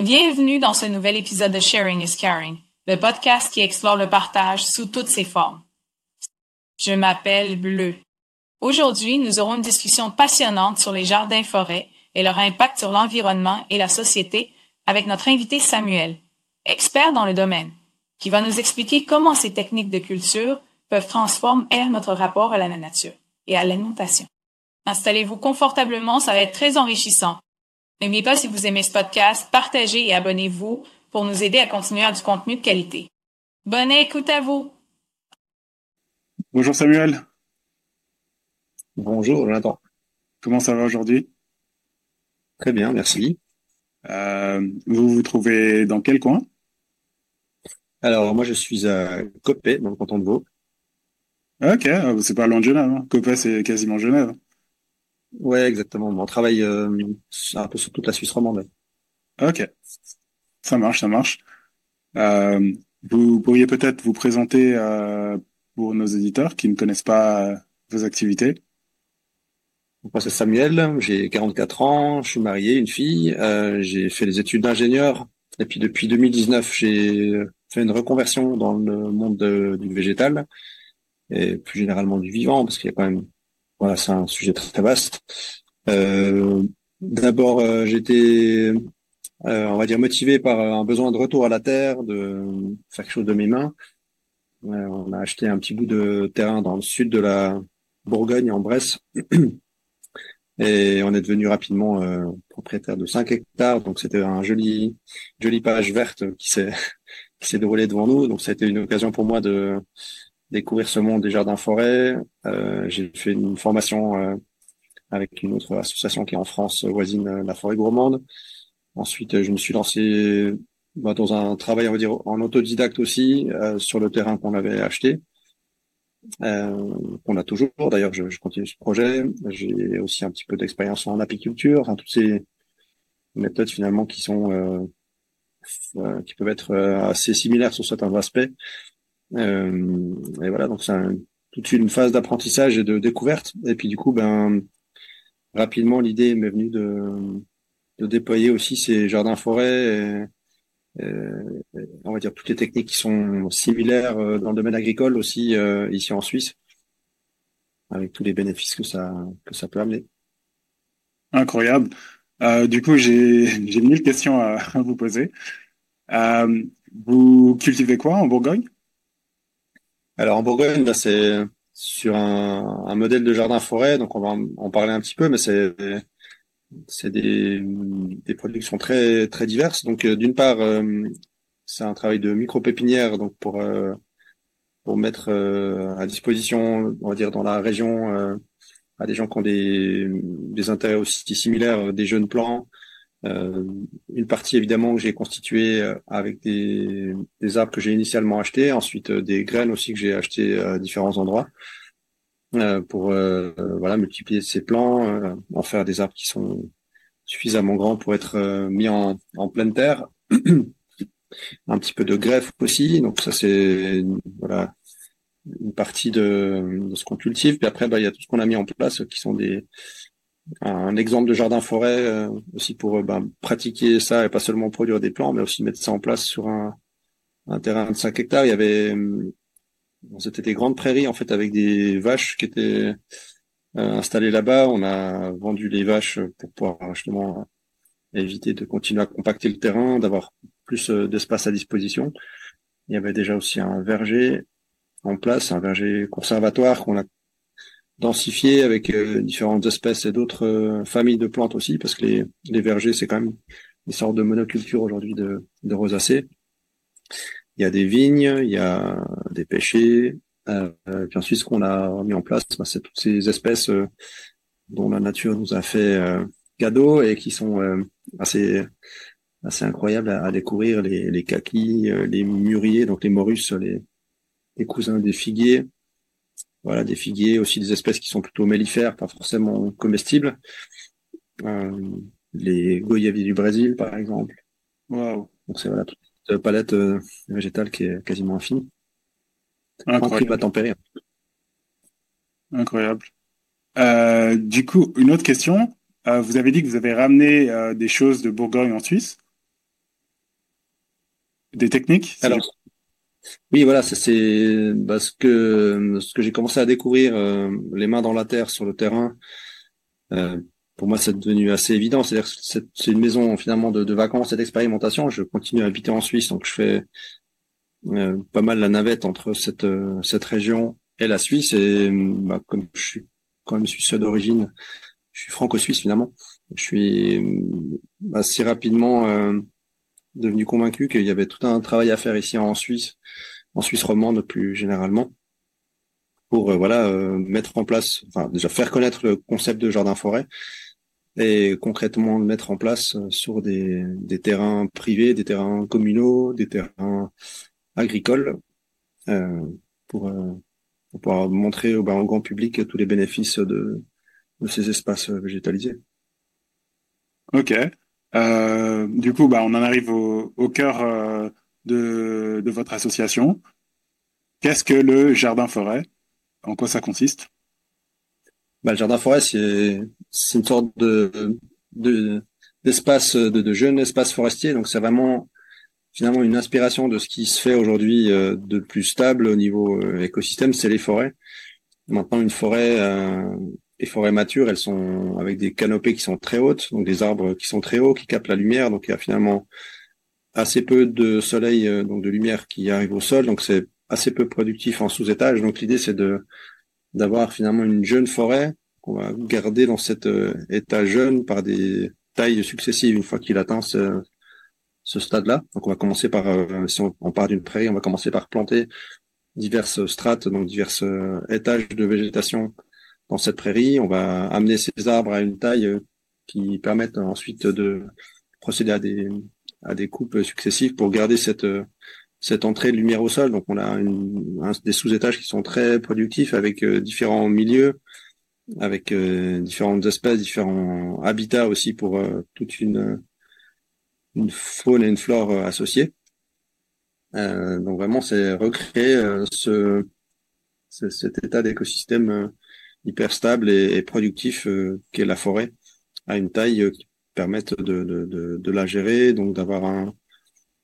Bienvenue dans ce nouvel épisode de Sharing is Caring, le podcast qui explore le partage sous toutes ses formes. Je m'appelle Bleu. Aujourd'hui, nous aurons une discussion passionnante sur les jardins-forêts et leur impact sur l'environnement et la société avec notre invité Samuel, expert dans le domaine, qui va nous expliquer comment ces techniques de culture peuvent transformer notre rapport à la nature et à l'alimentation. Installez-vous confortablement, ça va être très enrichissant. N'oubliez pas si vous aimez ce podcast, partagez et abonnez-vous pour nous aider à continuer à du contenu de qualité. Bonne écoute à vous. Bonjour Samuel. Bonjour Jonathan. Comment ça va aujourd'hui? Très bien, merci. Euh, vous vous trouvez dans quel coin? Alors moi je suis à Copé, dans le canton de Vaud. Ok, ah, c'est pas loin de Genève. Hein. Copé c'est quasiment Genève. Ouais, exactement. On travaille euh, un peu sur toute la Suisse romande. Ok, ça marche, ça marche. Euh, vous pourriez peut-être vous présenter euh, pour nos éditeurs qui ne connaissent pas euh, vos activités. Moi c'est Samuel, j'ai 44 ans, je suis marié, une fille, euh, j'ai fait des études d'ingénieur et puis depuis 2019 j'ai fait une reconversion dans le monde de- du végétal et plus généralement du vivant parce qu'il y a quand même voilà c'est un sujet très, vaste. Euh, D'abord euh, j'étais euh, on va dire motivé par un besoin de retour à la terre, de faire quelque chose de mes mains. Euh, on a acheté un petit bout de terrain dans le sud de la Bourgogne, en Bresse, et on est devenu rapidement euh, propriétaire de 5 hectares. Donc c'était un joli, jolie page verte qui s'est qui s'est devant nous. Donc ça a été une occasion pour moi de découvrir ce monde des jardins forêts. Euh, J'ai fait une formation euh, avec une autre association qui est en France voisine, euh, la Forêt Gourmande. Ensuite, euh, je me suis lancé bah, dans un travail, on va dire, en autodidacte aussi, euh, sur le terrain qu'on avait acheté, euh, qu'on a toujours. D'ailleurs, je, je continue ce projet. J'ai aussi un petit peu d'expérience en apiculture, enfin, toutes ces méthodes finalement qui sont, euh, euh, qui peuvent être euh, assez similaires sur certains aspects. Euh, et voilà, donc c'est un- toute une phase d'apprentissage et de découverte. Et puis du coup, ben rapidement, l'idée m'est venue de, de déployer aussi ces jardins-forêts et, on va dire toutes les techniques qui sont similaires euh, dans le domaine agricole aussi euh, ici en Suisse, avec tous les bénéfices que ça que ça peut amener. Incroyable. Euh, du coup, j'ai j'ai mille questions à, à vous poser. Euh, vous cultivez quoi en Bourgogne? Alors en Bourgogne, c'est sur un, un modèle de jardin-forêt, donc on va en, parler un petit peu, mais c'est c'est des, des productions très très diverses. Donc euh, d'une part, euh, c'est un travail de micro-pépinière, donc pour euh, pour mettre à disposition, on va dire dans la région, à des gens qui ont des des intérêts aussi similaires, des jeunes plants. Euh, une partie évidemment que j'ai constituée euh, avec des, des arbres que j'ai initialement achetés, ensuite euh, des graines aussi que j'ai achetées à différents endroits euh, pour euh, euh, voilà multiplier ces plants, en faire des arbres qui sont suffisamment grands pour être mis en, en pleine terre. Un petit peu de greffe aussi, donc ça c'est voilà une partie de, de ce qu'on cultive. Puis après, bah, il y a tout ce qu'on a mis en place qui sont des un exemple de jardin forêt euh, aussi pour euh, bah, pratiquer ça et pas seulement produire des plants, mais aussi mettre ça en place sur un, un terrain de 5 hectares. Il y avait euh, c'était des grandes prairies en fait avec des vaches qui étaient euh, installées là-bas. On a vendu les vaches pour pouvoir justement éviter de continuer à compacter le terrain, d'avoir plus euh, d'espace à disposition. Il y avait déjà aussi un verger en place, un verger conservatoire qu'on a densifié avec euh, différentes espèces et d'autres euh, familles de plantes aussi, parce que les, les vergers, c'est quand même une sorte de monoculture aujourd'hui de, de rosacées. Il y a des vignes, il y a des pêchers. Euh, puis ensuite, ce qu'on a mis en place, bah, c'est toutes ces espèces euh, dont la nature nous a fait euh, cadeau et qui sont euh, assez assez incroyables à, à découvrir. Les, les kakis, les mûriers, donc les morus, les, les cousins des figuiers. Voilà, des figuiers, aussi des espèces qui sont plutôt mellifères, pas forcément comestibles. Euh, les goyaviers du Brésil, par exemple. Waouh, Donc c'est voilà toute cette palette euh, végétale qui est quasiment infinie. En incroyable. climat tempéré. Incroyable. Euh, du coup, une autre question. vous avez dit que vous avez ramené des choses de Bourgogne en Suisse. Des techniques Alors, oui, voilà, c'est bah, ce que ce que j'ai commencé à découvrir les mains dans la terre sur le terrain. pour moi, c'est devenu assez évident. C'est-à-dire c'est une maison finalement de, de vacances et d'expérimentation. Je continue à habiter en Suisse, donc je fais pas mal la navette entre cette cette région et la Suisse. Et bah, comme je suis quand même suisse d'origine, je suis franco-suisse finalement. Je suis assez rapidement euh, devenu convaincu qu'il y avait tout un travail à faire ici en Suisse, en Suisse romande plus généralement, pour euh, voilà euh, mettre en place, enfin déjà faire connaître le concept de jardin-forêt et concrètement le mettre en place sur des, des terrains privés, des terrains communaux, des terrains agricoles, pour pour pouvoir montrer au, au grand public tous les bénéfices de, de ces espaces végétalisés. Ok. Euh, du coup, bah, on en arrive au, au cœur euh, de, de, votre association. Qu'est-ce que le jardin-forêt En quoi ça consiste? Bah, Le jardin-forêt, c'est une sorte de d'espace de, de, de jeunes espaces forestiers. Donc, c'est vraiment finalement une inspiration de ce qui se fait aujourd'hui euh, de plus stable au niveau euh, écosystème, c'est les forêts. Maintenant, une forêt, euh, les forêts matures, elles sont avec des canopées qui sont très hautes, donc des arbres qui sont très hauts, qui captent la lumière. Donc il y a finalement assez peu de soleil, donc de lumière qui arrive au sol. Donc c'est assez peu productif en sous-étage. Donc l'idée c'est de d'avoir finalement une jeune forêt qu'on va garder dans cet état jeune par des tailles successives une fois qu'il atteint ce, ce stade-là. Donc on va commencer par, euh, si on, part d'une prairie, on va commencer par planter diverses strates, donc diverses euh, étages de végétation dans cette prairie. On va amener ces arbres à une taille euh, qui permettent ensuite de procéder à des à des coupes successives pour garder cette cette entrée de lumière au sol. Donc on a une, des sous-étages qui sont très productifs avec différents milieux, avec différentes espèces, différents habitats aussi pour toute une une faune et une flore euh, associées. Euh, donc vraiment, c'est recréer euh, ce, cet état d'écosystème hyper stable et, productif qu'est la forêt à une taille qui permette de, de, de, la gérer, donc d'avoir un,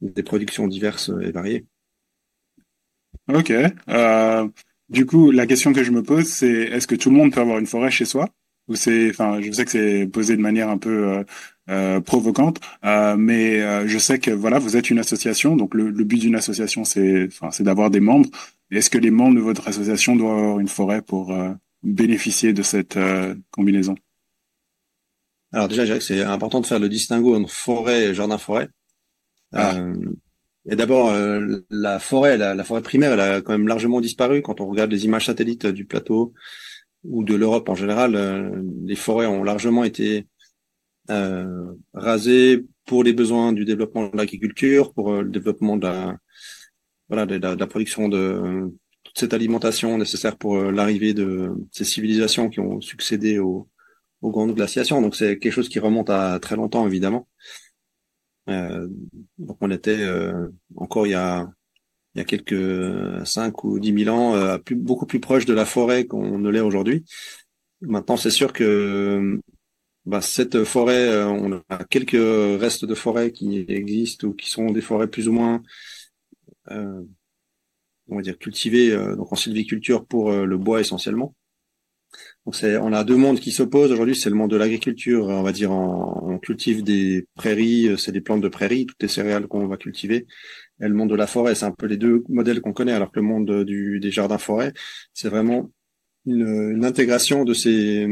des productions diverses et variées. Ok. Euh, du coup, la question que je me pose, c'est est-ce que tout le monde peut avoir une forêt chez soi? Ou c'est, enfin, je sais que c'est posé de manière un peu euh, euh provocante, euh, mais euh, je sais que voilà, vous êtes une association, donc le, le but d'une association, c'est, enfin, c'est d'avoir des membres. Est-ce que les membres de votre association doivent avoir une forêt pour bénéficier de cette combinaison Alors déjà, je dirais que c'est important de faire le distinguo entre forêt et jardin-forêt. Ah. Et d'abord, la forêt, la, la, forêt primaire, elle a quand même largement disparu quand on regarde les images satellites du plateau ou de l'Europe en général, euh, les forêts ont largement été euh, rasées pour les besoins du développement de l'agriculture, pour euh, le développement de la, voilà, de, la, production de cette alimentation nécessaire pour l'arrivée de ces civilisations qui ont succédé aux, aux grandes glaciations. Donc c'est quelque chose qui remonte à très longtemps évidemment. Euh, donc on était encore il y a il y a quelques 5 ou 10 000 ans, euh, plus, beaucoup plus proche de la forêt qu'on ne l'est aujourd'hui. Maintenant, c'est sûr que bah, cette forêt, euh, on a quelques restes de forêt qui existent ou qui sont des forêts plus ou moins, euh, on va dire, cultivées euh, donc en sylviculture pour le bois essentiellement. On a deux mondes qui s'opposent aujourd'hui. C'est le monde de l'agriculture, on va dire, on cultive des prairies, c'est des plantes de prairies, toutes les céréales qu'on va cultiver et le monde de la forêt. C'est un peu les deux modèles qu'on connaît, alors que le monde des jardins forêts, c'est vraiment une, intégration de ces,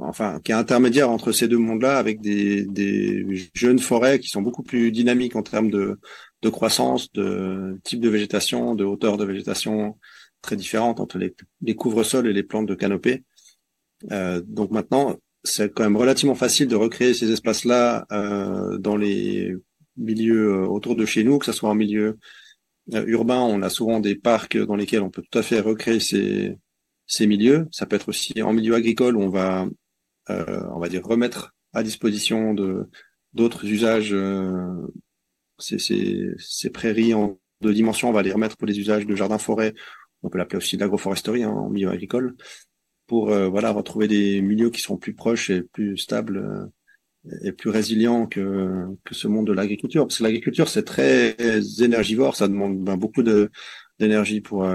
enfin, qui est intermédiaire entre ces deux mondes-là, avec des jeunes forêts qui sont beaucoup plus dynamiques en termes de, de croissance, de type de végétation, de hauteur de végétation très différente entre les, les couvre-sols et les plantes de canopée. Euh, donc maintenant, c'est quand même relativement facile de recréer ces espaces-là euh, dans les milieu euh, autour de chez nous, que ce soit en milieu euh, urbain, on a souvent des parcs dans lesquels on peut tout à fait recréer ces, ces milieux. Ça peut être aussi en milieu agricole où on va, euh, on va dire, remettre à disposition d'autres usages ces, ces, ces, prairies en deux dimensions. On va les remettre pour les usages de jardin-forêt. On peut l'appeler aussi d'agroforesterie hein, en milieu agricole pour voilà retrouver des milieux qui sont plus proches et plus stables et plus résilients que que ce monde de l'agriculture. Parce que l'agriculture c'est très énergivore, ça demande ben, beaucoup d'énergie pour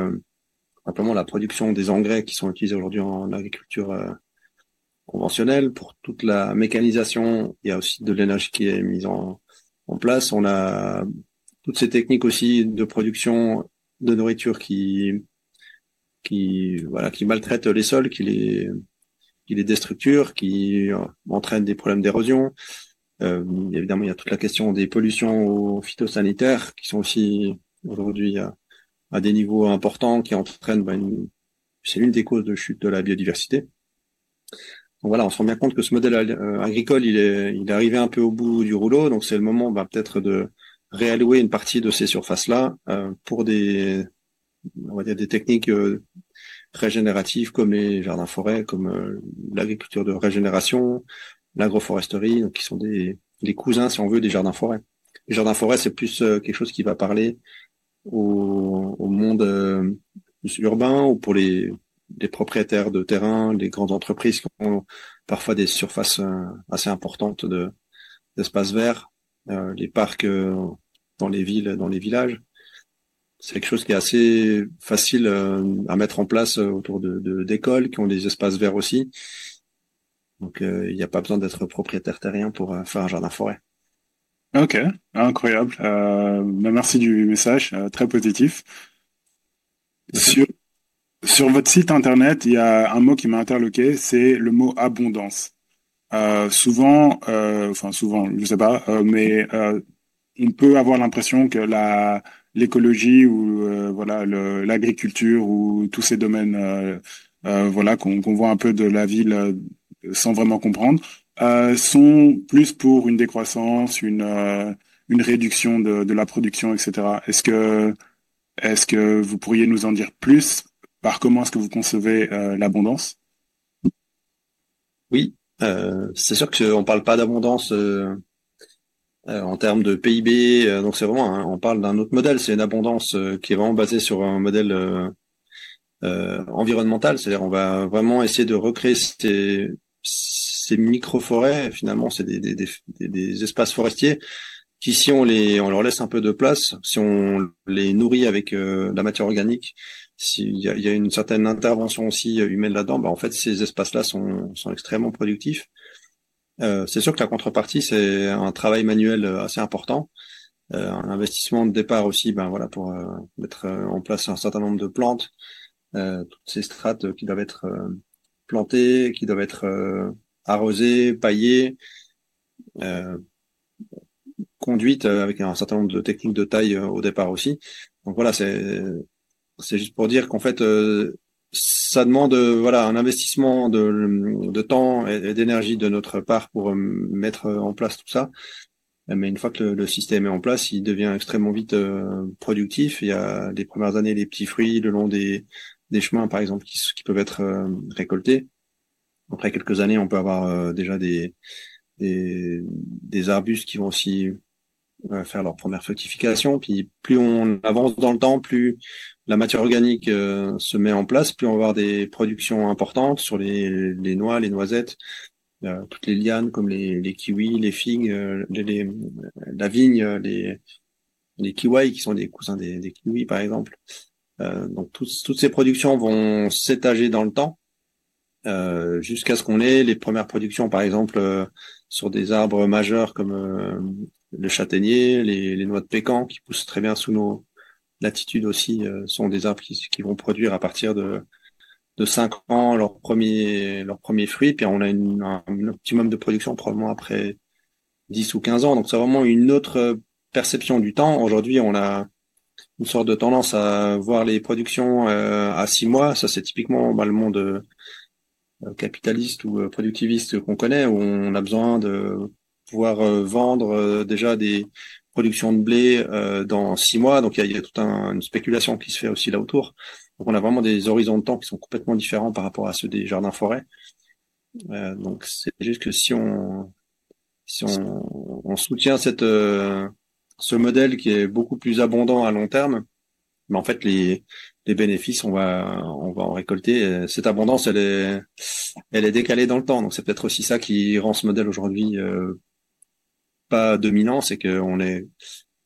simplement la production des engrais qui sont utilisés aujourd'hui en agriculture conventionnelle. Pour toute la mécanisation, il y a aussi de l'énergie qui est mise en, en place. On a toutes ces techniques aussi de production de nourriture qui voilà qui maltraitent les sols, qui les qui déstructurent, qui entraînent des problèmes d'érosion. Euh, évidemment, il y a toute la question des pollutions phytosanitaires qui sont aussi aujourd'hui à, à, des niveaux importants, qui entraînent ben, c'est l'une des causes de chute de la biodiversité. Voilà, on se rend bien compte que ce modèle euh, agricole, il est, il est arrivé un peu au bout du rouleau. Donc c'est le moment, bah, peut-être de réallouer une partie de ces surfaces-là euh, pour des, on va dire des techniques euh, régénératives comme les jardins-forêts, comme l'agriculture de régénération, l'agroforesterie, qui sont des, les cousins, si on veut, des jardins-forêts. Les jardins-forêts, c'est plus quelque chose qui va parler au, au monde urbain ou pour les les propriétaires de terrain, les grandes entreprises qui ont parfois des surfaces euh, assez importantes de d'espaces verts, euh, les parcs euh, dans les villes, dans les villages. C'est quelque chose qui est assez facile à mettre en place autour de d'écoles qui ont des espaces verts aussi. Donc il n'y a pas besoin d'être propriétaire terrien pour faire un jardin forêt. Ok, incroyable. merci du message, très positif. Sur, sur votre site internet, il y a un mot qui m'a interloqué, c'est le mot abondance. Euh, souvent, euh, enfin souvent, je sais pas, euh, mais euh, on peut avoir l'impression que la l'écologie ou euh, voilà l'agriculture ou tous ces domaines, voilà qu'on voit un peu de la ville sans vraiment comprendre, sont plus pour une décroissance, une une réduction de, de la production, etc. Est-ce que est-ce que vous pourriez nous en dire plus par comment est-ce que vous concevez euh, l'abondance? Oui, euh, c'est sûr qu'on parle pas d'abondance euh, en termes de PIB, donc c'est vraiment, hein, on parle d'un autre modèle, c'est une abondance qui est vraiment basée sur un modèle environnemental, c'est-à-dire on va vraiment essayer de recréer ces, ces micro-forêts, finalement c'est des, des, des, espaces forestiers qui si on les on leur laisse un peu de place, si on les nourrit avec la matière organique, s'il y y a, une certaine intervention aussi euh, humaine là-dedans, bah en fait ces espaces-là sont, sont extrêmement productifs. Euh, c'est sûr que la contrepartie c'est un travail manuel euh, assez important, euh, un investissement de départ aussi, ben voilà pour euh, mettre en place un certain nombre de plantes, toutes ces strates qui doivent être plantées, qui doivent être arrosées, paillées, conduites avec un certain nombre de techniques de taille au départ aussi. Donc voilà, c'est c'est juste pour dire qu'en fait, euh, ça demande euh, voilà un investissement de, de temps et, d'énergie de notre part pour euh, mettre en place tout ça. Mais une fois que le, système est en place, il devient extrêmement vite productif. Il y a les premières années les petits fruits le long des, des chemins, par exemple, qui, qui peuvent être récoltés. Après quelques années, on peut avoir déjà des, des, des arbustes qui vont aussi faire leur première fructification. Puis plus on avance dans le temps, plus la matière organique euh, se met en place, plus on va avoir des productions importantes sur les, les noix, les noisettes, euh, toutes les lianes comme les, les kiwis, les figues, euh, les, la vigne, les, les kiwis qui sont des cousins des, des kiwis par exemple. donc toutes ces productions vont s'étager dans le temps jusqu'à ce qu'on ait les premières productions par exemple sur des arbres majeurs comme le châtaignier, les, les noix de pécan qui poussent très bien sous nos latitudes aussi euh, sont des arbres qui, qui, vont produire à partir de de 5 ans leur premier leur premier fruit. Puis on a une, un, optimum de production probablement après 10 ou 15 ans. Donc c'est vraiment une autre perception du temps. Aujourd'hui on a une sorte de tendance à voir les productions euh, à 6 mois. Ça c'est typiquement bah, le monde euh, capitaliste ou productiviste qu'on connaît où on a besoin de pouvoir euh, vendre euh, déjà des productions de blé euh, dans six mois. Donc il y a, y a toute un, une spéculation qui se fait aussi là autour. Donc on a vraiment des horizons de temps qui sont complètement différents par rapport à ceux des jardins forêts. Euh, donc c'est juste que si on si on, on soutient cette ce modèle qui est beaucoup plus abondant à long terme, mais en fait les les bénéfices, on va on va en récolter. Cette abondance, elle est elle est décalée dans le temps, donc c'est peut-être aussi ça qui rend ce modèle aujourd'hui euh, pas dominant, c'est qu'on est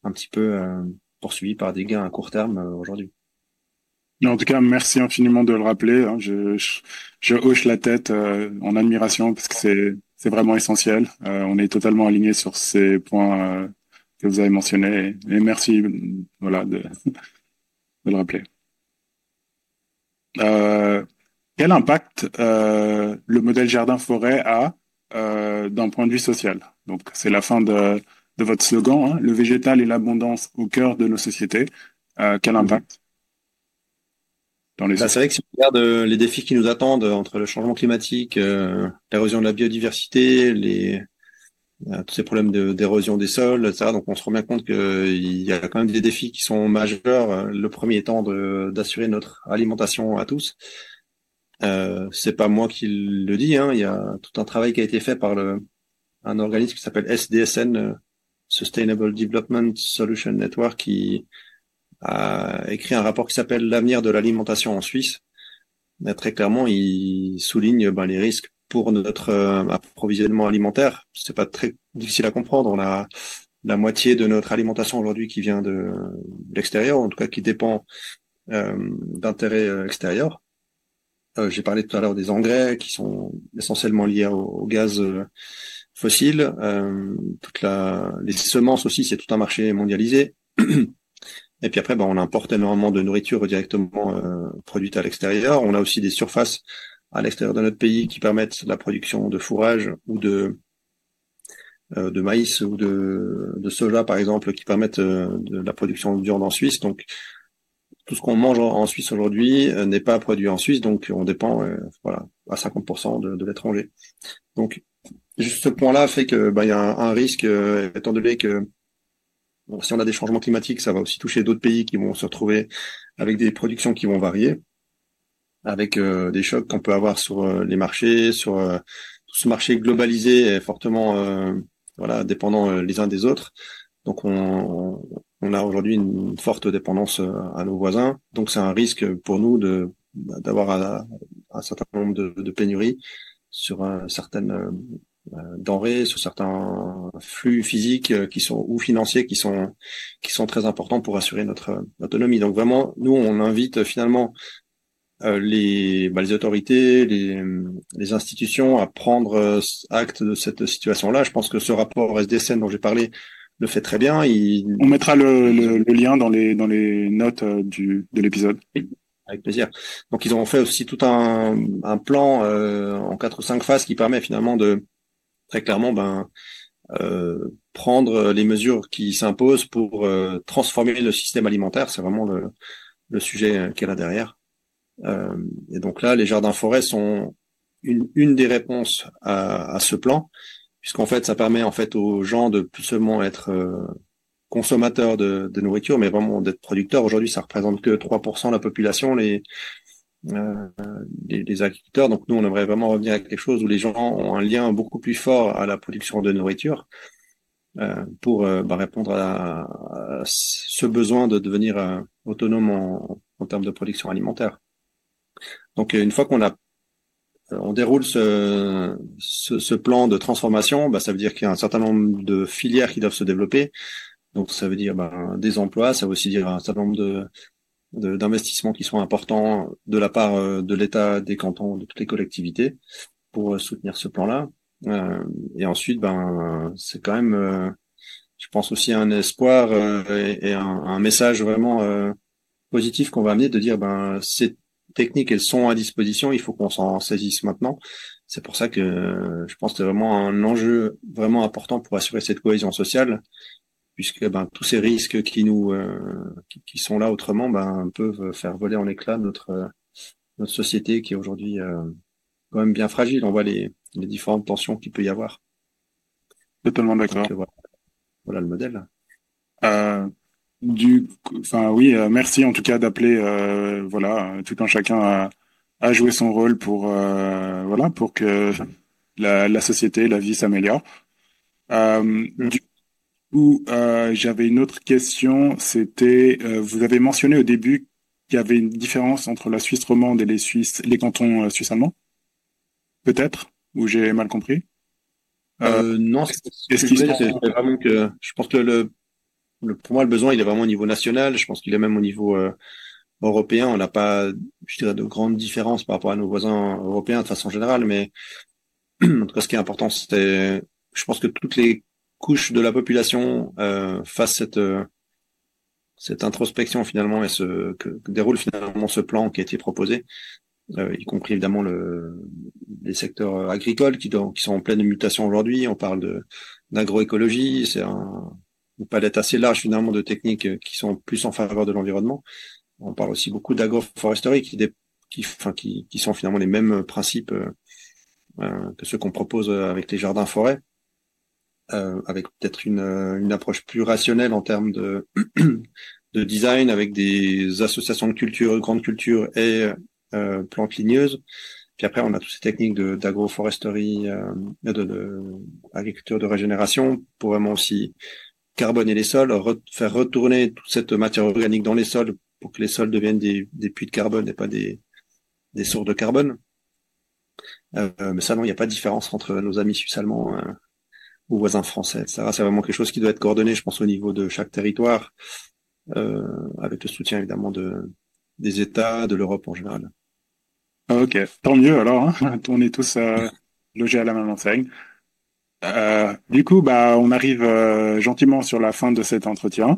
un petit peu euh, poursuivi par des gains à court terme euh, aujourd'hui. En tout cas, merci infiniment de le rappeler. Hein. Je, je, hoche la tête en admiration parce que c'est vraiment essentiel. on est totalement aligné sur ces points que vous avez mentionnés et, merci voilà de, de le rappeler. Euh, quel impact euh, le modèle jardin-forêt a euh, d'un point de vue social Donc, c'est la fin de, de votre slogan, hein, le végétal et l'abondance au cœur de nos sociétés. Euh, quel mhm. impact dans les bah, C'est vrai que si on regarde euh, les défis qui nous attendent entre le changement climatique, euh, l'érosion de la biodiversité, les, tous ces problèmes d'érosion des sols, etc. Donc on se rend bien compte qu'il y a quand même des défis qui sont majeurs. Le premier étant d'assurer notre alimentation à tous. Euh, c'est pas moi qui le dis, hein. il y a tout un travail qui a été fait par le, un organisme qui s'appelle SDSN, euh, Sustainable Development Solution Network, qui a écrit un rapport qui s'appelle L'avenir de l'alimentation en Suisse. très clairement, il souligne ben, les risques pour notre euh, approvisionnement alimentaire. C'est pas très difficile à comprendre. On a la moitié de notre alimentation aujourd'hui qui vient de, l'extérieur, en tout cas qui dépend euh, d'intérêts extérieurs. Euh, J'ai parlé tout à l'heure des engrais qui sont essentiellement liés au, gaz fossile. toute la, les semences aussi, c'est tout un marché mondialisé. Et puis après, ben, on importe énormément de nourriture directement produite à l'extérieur. On a aussi des surfaces à l'extérieur de notre pays qui permettent la production de fourrage ou de euh, de maïs ou de, de soja par exemple qui permettent euh, de la production de viande en Suisse. Donc tout ce qu'on mange en Suisse aujourd'hui euh, n'est pas produit en Suisse, donc on dépend voilà à 50% de, l'étranger. Donc juste ce point-là fait que bah, il y a un, risque étant donné que si on a des changements climatiques, ça va aussi toucher d'autres pays qui vont se retrouver avec des productions qui vont varier avec euh, des chocs qu'on peut avoir sur euh, les marchés, sur euh, ce marché globalisé et fortement voilà dépendant les uns des autres. Donc on, on a aujourd'hui une forte dépendance à nos voisins. Donc c'est un risque pour nous de d'avoir un, certain nombre de, de pénuries sur certaines denrées, sur certains flux physiques qui sont ou financiers qui sont qui sont très importants pour assurer notre autonomie. Donc vraiment, nous on invite finalement euh, les, bah, les autorités, les, les, institutions à prendre euh, acte de cette situation-là. Je pense que ce rapport SDSN dont j'ai parlé le fait très bien. Il... On mettra le, le, lien dans les, dans les notes euh, du, de l'épisode. Oui, avec plaisir. Donc ils ont fait aussi tout un, un plan euh, en quatre ou cinq phases qui permet finalement de très clairement ben, euh, prendre les mesures qui s'imposent pour transformer le système alimentaire. C'est vraiment le, le sujet qui est là derrière. Et donc là, les jardins forêts sont une, une des réponses à, à ce plan, puisqu'en fait, ça permet en fait aux gens de plus seulement être euh, consommateurs de, nourriture, mais vraiment d'être producteurs. Aujourd'hui, ça représente que 3% de la population, les, euh, agriculteurs. Donc nous, on aimerait vraiment revenir à quelque chose où les gens ont un lien beaucoup plus fort à la production de nourriture euh, pour bah, répondre à, ce besoin de devenir autonome en, termes de production alimentaire. Donc une fois qu'on a on déroule ce, ce, plan de transformation, bah, ça veut dire qu'il y a un certain nombre de filières qui doivent se développer. Donc ça veut dire bah, des emplois, ça veut aussi dire un certain nombre de d'investissements qui sont importants de la part euh, de l'État, des cantons, de toutes les collectivités pour euh, soutenir ce plan-là. et ensuite, ben c'est quand même, je pense aussi un espoir et, un, un, message vraiment positif qu'on va amener de dire ben c'est techniques, elles sont à disposition. Il faut qu'on s'en saisisse maintenant. C'est pour ça que je pense que c'est vraiment un enjeu vraiment important pour assurer cette cohésion sociale, puisque ben, tous ces risques qui nous euh, qui, sont là autrement ben, peuvent faire voler en éclats notre notre société qui est aujourd'hui euh, quand même bien fragile. On voit les, les différentes tensions qu'il peut y avoir. Totalement d'accord. Voilà. voilà. le modèle. Euh, du, enfin oui, euh, merci en tout cas d'appeler, euh, voilà, tout un chacun à, à jouer son rôle pour, euh, voilà, pour que la, la, société, la vie s'améliore. coup, euh, j'avais une autre question. C'était, euh, vous avez mentionné au début qu'il y avait une différence entre la Suisse romande et les Suisses, les cantons euh, suisses allemands. Peut-être, ou j'ai mal compris? Euh, non, c'est vraiment que je pense que le, pour moi le besoin il est vraiment au niveau national. Je pense qu'il est même au niveau européen. On n'a pas, je dirais, de grandes différences par rapport à nos voisins européens de façon générale, mais en tout cas, ce qui est important, c'est, je pense que toutes les couches de la population euh, fassent cette euh, cette introspection finalement et ce que, déroule finalement ce plan qui a été proposé, euh, y compris évidemment le, les secteurs agricoles qui, qui sont en pleine mutation aujourd'hui. On parle de d'agroécologie, c'est un, palette assez large finalement de techniques qui sont plus en faveur de l'environnement. On parle aussi beaucoup d'agroforesterie qui, sont finalement les mêmes principes euh, que ceux qu'on propose avec les jardins forêts. Euh, avec peut-être une, approche plus rationnelle en termes de, de design, avec des associations de culture, de grandes cultures et euh, plantes ligneuses. Puis après, on a toutes ces techniques d'agroforesterie, euh, de, de, agriculture de régénération pour vraiment aussi carboner les sols, faire retourner toute cette matière organique dans les sols pour que les sols deviennent des, puits de carbone et pas des, sources de carbone. Euh, mais ça, non, il n'y a pas de différence entre nos amis suisses allemands euh, ou voisins français. C'est vraiment quelque chose qui doit être coordonné, je pense, au niveau de chaque territoire, euh, avec le soutien évidemment de, des États, de l'Europe en général. Ah, ok, tant mieux alors. Hein on est tous logés à la même enseigne. Euh, du coup, bah, on arrive euh, gentiment sur la fin de cet entretien.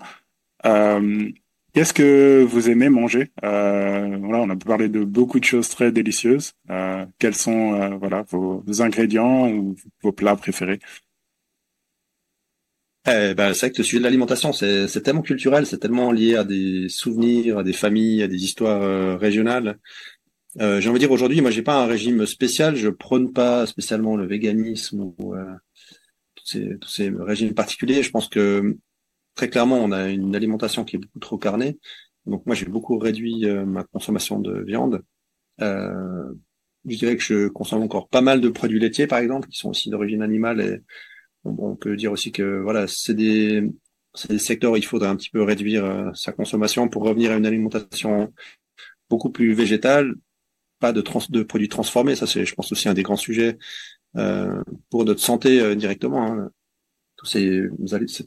Euh, Qu'est-ce que vous aimez manger? Euh, Voilà, on a parlé de beaucoup de choses très délicieuses. Euh, quels sont voilà vos, ingrédients ou vos plats préférés? Eh ben, c'est vrai que le sujet de l'alimentation, c'est, tellement culturel, c'est tellement lié à des souvenirs, à des familles, à des histoires régionales. Euh, j'ai envie de dire aujourd'hui, moi, j'ai pas un régime spécial, je prône pas spécialement le véganisme ou euh, tous, ces, tous ces régimes particuliers. Je pense que très clairement, on a une alimentation qui est beaucoup trop carnée. Donc moi, j'ai beaucoup réduit euh, ma consommation de viande. Euh, je dirais que je consomme encore pas mal de produits laitiers, par exemple, qui sont aussi d'origine animale. Et on peut dire aussi que voilà, c'est des, des secteurs où il faudrait un petit peu réduire sa consommation pour revenir à une alimentation beaucoup plus végétale, de, trans de produits transformés. Ça, c'est, je pense, aussi un des grands sujets euh, pour notre santé directement. Hein ces,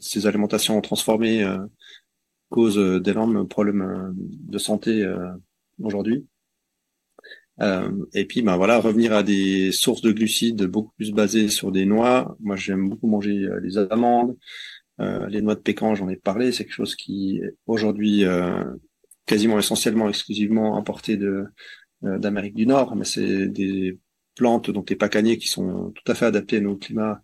ces alimentations transformées euh, causent euh, d'énormes problèmes euh, de santé aujourd'hui. et puis, ben voilà, revenir à des sources de glucides beaucoup plus basées sur des noix. Moi, j'aime beaucoup manger les amandes, les noix de pécan. J'en ai parlé. C'est quelque chose qui aujourd'hui quasiment essentiellement, exclusivement importé de d'Amérique du Nord, mais c'est des plantes dont les pacaniers qui sont tout à fait adaptés à nos climats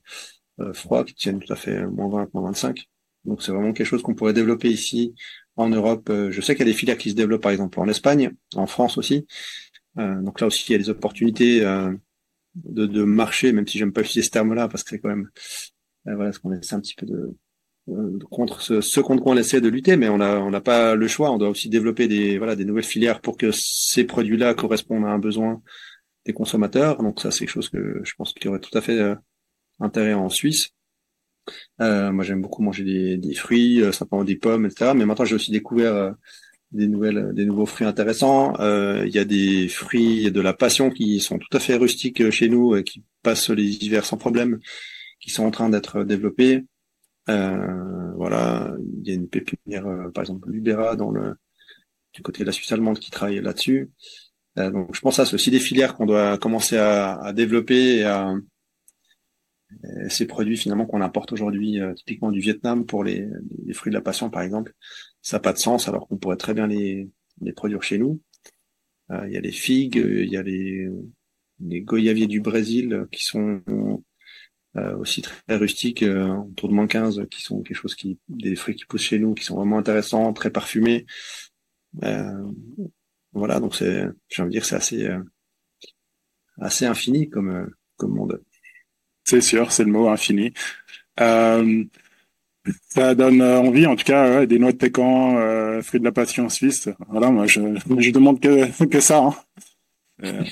euh, froids qui tiennent tout à fait moins 20, moins 25. Donc c'est vraiment quelque chose qu'on pourrait développer ici en Europe. Euh, je sais qu'il y a des filières qui se développent par exemple en Espagne, en France aussi. Euh, donc là aussi il y a des opportunités de, de marché, même si j'aime pas utiliser ce terme-là parce que c'est quand même voilà ce qu'on essaie un petit peu de, contre ce, ce, contre quoi on essaie de lutter, mais on a on n'a pas le choix. On doit aussi développer des voilà des nouvelles filières pour que ces produits-là correspondent à un besoin des consommateurs. Donc ça c'est quelque chose que je pense qu'il y aurait tout à fait intérêt en Suisse. Euh, moi, j'aime beaucoup manger des, fruits, euh, simplement des pommes, etc. Mais maintenant, j'ai aussi découvert euh, des nouvelles, des nouveaux fruits intéressants. Euh, il y a des fruits de la passion qui sont tout à fait rustiques chez nous et qui passent les hivers sans problème, qui sont en train d'être développés. Voilà, il y a une pépinière, par exemple, Libera dans le du côté de la Suisse allemande qui travaille là-dessus. donc, je pense c'est aussi des filières qu'on doit commencer à, à développer et à euh, ces produits finalement qu'on importe aujourd'hui, euh, typiquement du Vietnam pour les, les, fruits de la passion par exemple, ça n'a pas de sens alors qu'on pourrait très bien les, les produire chez nous. Euh, il y a les figues, il y a les, les goyaviers du Brésil qui sont aussi très rustiques, autour de moins 15, qui sont quelque chose qui, des fruits qui poussent chez nous, qui sont vraiment intéressants, très parfumés. voilà, donc c'est, j'ai envie de dire, c'est assez, assez infini comme, comme monde. C'est sûr, c'est le mot infini. Euh, ça donne envie, en tout cas, ouais, des noix de pécan, euh, fruits de la passion suisse. Voilà, moi, je, je demande que, que ça. Hein. Euh,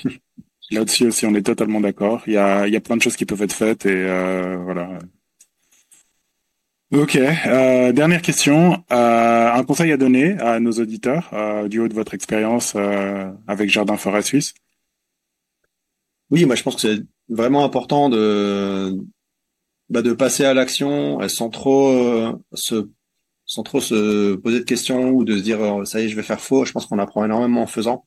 Là-dessus aussi, on est totalement d'accord. Il y a, y a plein de choses qui peuvent être faites et euh, voilà. Ok. Euh, dernière question. Euh, un conseil à donner à nos auditeurs du haut de votre expérience avec Jardin Forêt Suisse? Oui, moi je pense que c'est vraiment important de bah, de passer à l'action sans trop se sans trop se poser de questions ou de se dire euh, ça y est je vais faire faux. Je pense qu'on apprend énormément en faisant.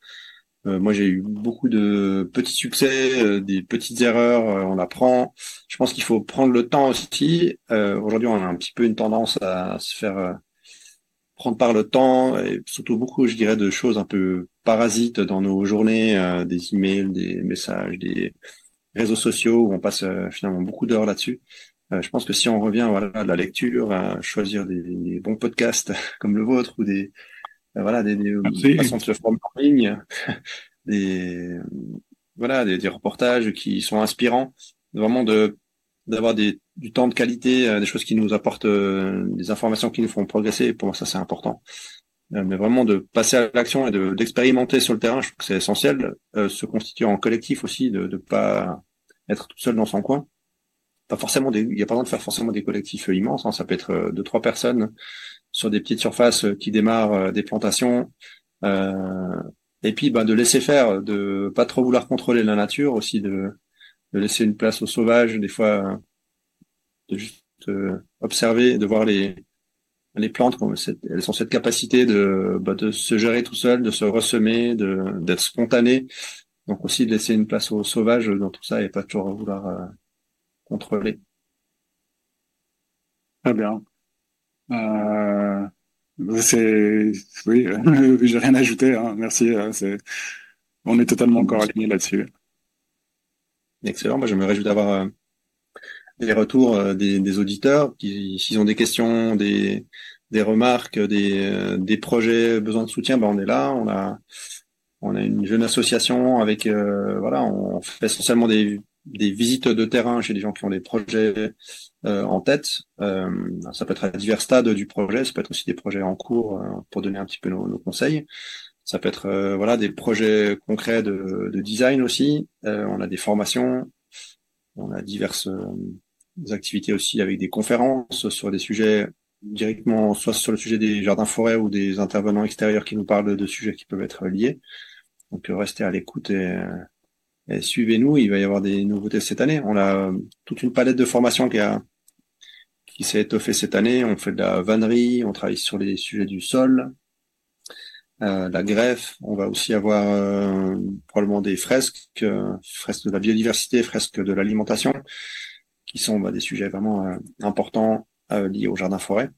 Euh, moi, j'ai eu beaucoup de petits succès, euh, des petites erreurs, euh, on apprend. Je pense qu'il faut prendre le temps aussi. Aujourd'hui, on a un petit peu une tendance à se faire prendre par le temps et surtout beaucoup, je dirais, de choses un peu parasites dans nos journées, des emails, des messages, des réseaux sociaux où on passe finalement beaucoup d'heures là-dessus. je pense que si on revient voilà, à la lecture, à choisir des, des bons podcasts comme le vôtre ou des, euh, voilà, des, des de en ligne, des, voilà, des, des, reportages qui sont inspirants, vraiment de d'avoir des, du temps de qualité, euh, des choses qui nous apportent euh, des informations qui nous font progresser. Pour moi, ça c'est important. mais vraiment de passer à l'action et de d'expérimenter sur le terrain, je trouve que c'est essentiel. se constituer en collectif aussi, de ne pas être tout seul dans son coin. Pas forcément des, il n'y a pas besoin de faire forcément des collectifs immenses. Hein. ça peut être deux trois personnes sur des petites surfaces euh, qui démarrent euh, des plantations. Euh, et puis ben, de laisser faire, de pas trop vouloir contrôler la nature, aussi de, de laisser une place au sauvage, des fois de juste observer, de voir les, les plantes, elles ont cette capacité de, bah, de se gérer tout seul, de se ressemer, d'être spontané. Donc aussi de laisser une place au sauvage dans tout ça et pas toujours vouloir contrôler. Très bien. Euh, c'est oui, j'ai rien à ajouter. Hein. Merci. Euh, c'est on est totalement encore aligné là-dessus. Excellent. Moi, je me réjouis d'avoir euh, des retours euh, des, des, auditeurs qui, s'ils ont des questions, des, des remarques, des, des projets, besoin de soutien, ben on est là. On a on a une jeune association avec voilà, on fait essentiellement des des visites de terrain chez des gens qui ont des projets en tête. Euh, ça peut être à divers stades du projet, ça peut être aussi des projets en cours euh, pour donner un petit peu nos, conseils. Ça peut être voilà des projets concrets de, de design aussi. on a des formations, on a diverses activités aussi avec des conférences sur des sujets directement, soit sur le sujet des jardins forêts ou des intervenants extérieurs qui nous parlent de sujets qui peuvent être liés. Donc restez à l'écoute et suivez-nous, il va y avoir des nouveautés cette année. On a toute une palette de formations qui a qui s'est étoffée cette année. On fait de la vannerie, on travaille sur les sujets du sol, euh, la greffe. On va aussi avoir euh, probablement des fresques, euh, fresques de la biodiversité, fresques de l'alimentation, qui sont bah, des sujets vraiment importants liés au jardin forêt.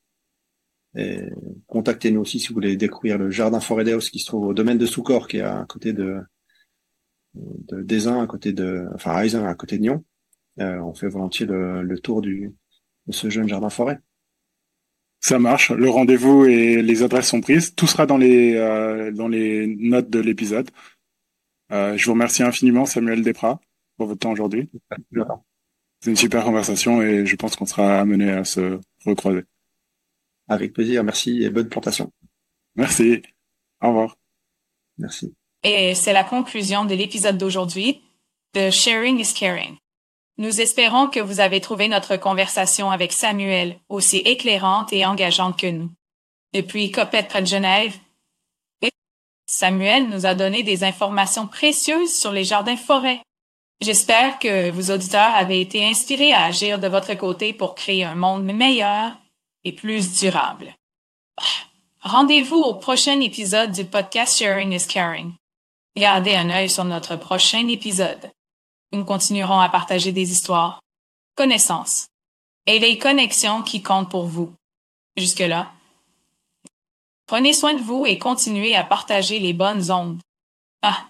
Et contactez-nous aussi si vous voulez découvrir le jardin forêt d'Eos qui se trouve au domaine de Soucor, qui est à côté de de à côté de, enfin à à côté de Nyon. On fait volontiers le, tour du, de ce jeune jardin forêt. Ça marche. Le rendez-vous et les adresses sont prises. Tout sera dans les euh, dans les notes de l'épisode. Euh, je vous remercie infiniment, Samuel Desprats, pour votre temps aujourd'hui. C'est une super conversation et je pense qu'on sera amené à se recroiser. Avec plaisir, merci et bonne plantation. Merci. Au revoir. Merci. Et c'est la conclusion de l'épisode d'aujourd'hui de Sharing is Caring. Nous espérons que vous avez trouvé notre conversation avec Samuel aussi éclairante et engageante que nous. Depuis Copette près de Genève, Samuel nous a donné des informations précieuses sur les jardins forêts. J'espère que vos auditeurs avaient été inspirés à agir de votre côté pour créer un monde meilleur et plus durable. Rendez-vous au prochain épisode du podcast Sharing is Caring. Gardez un œil sur notre prochain épisode nous continuerons à partager des histoires, connaissances et les connexions qui comptent pour vous. Jusque-là, prenez soin de vous et continuez à partager les bonnes ondes. Ah!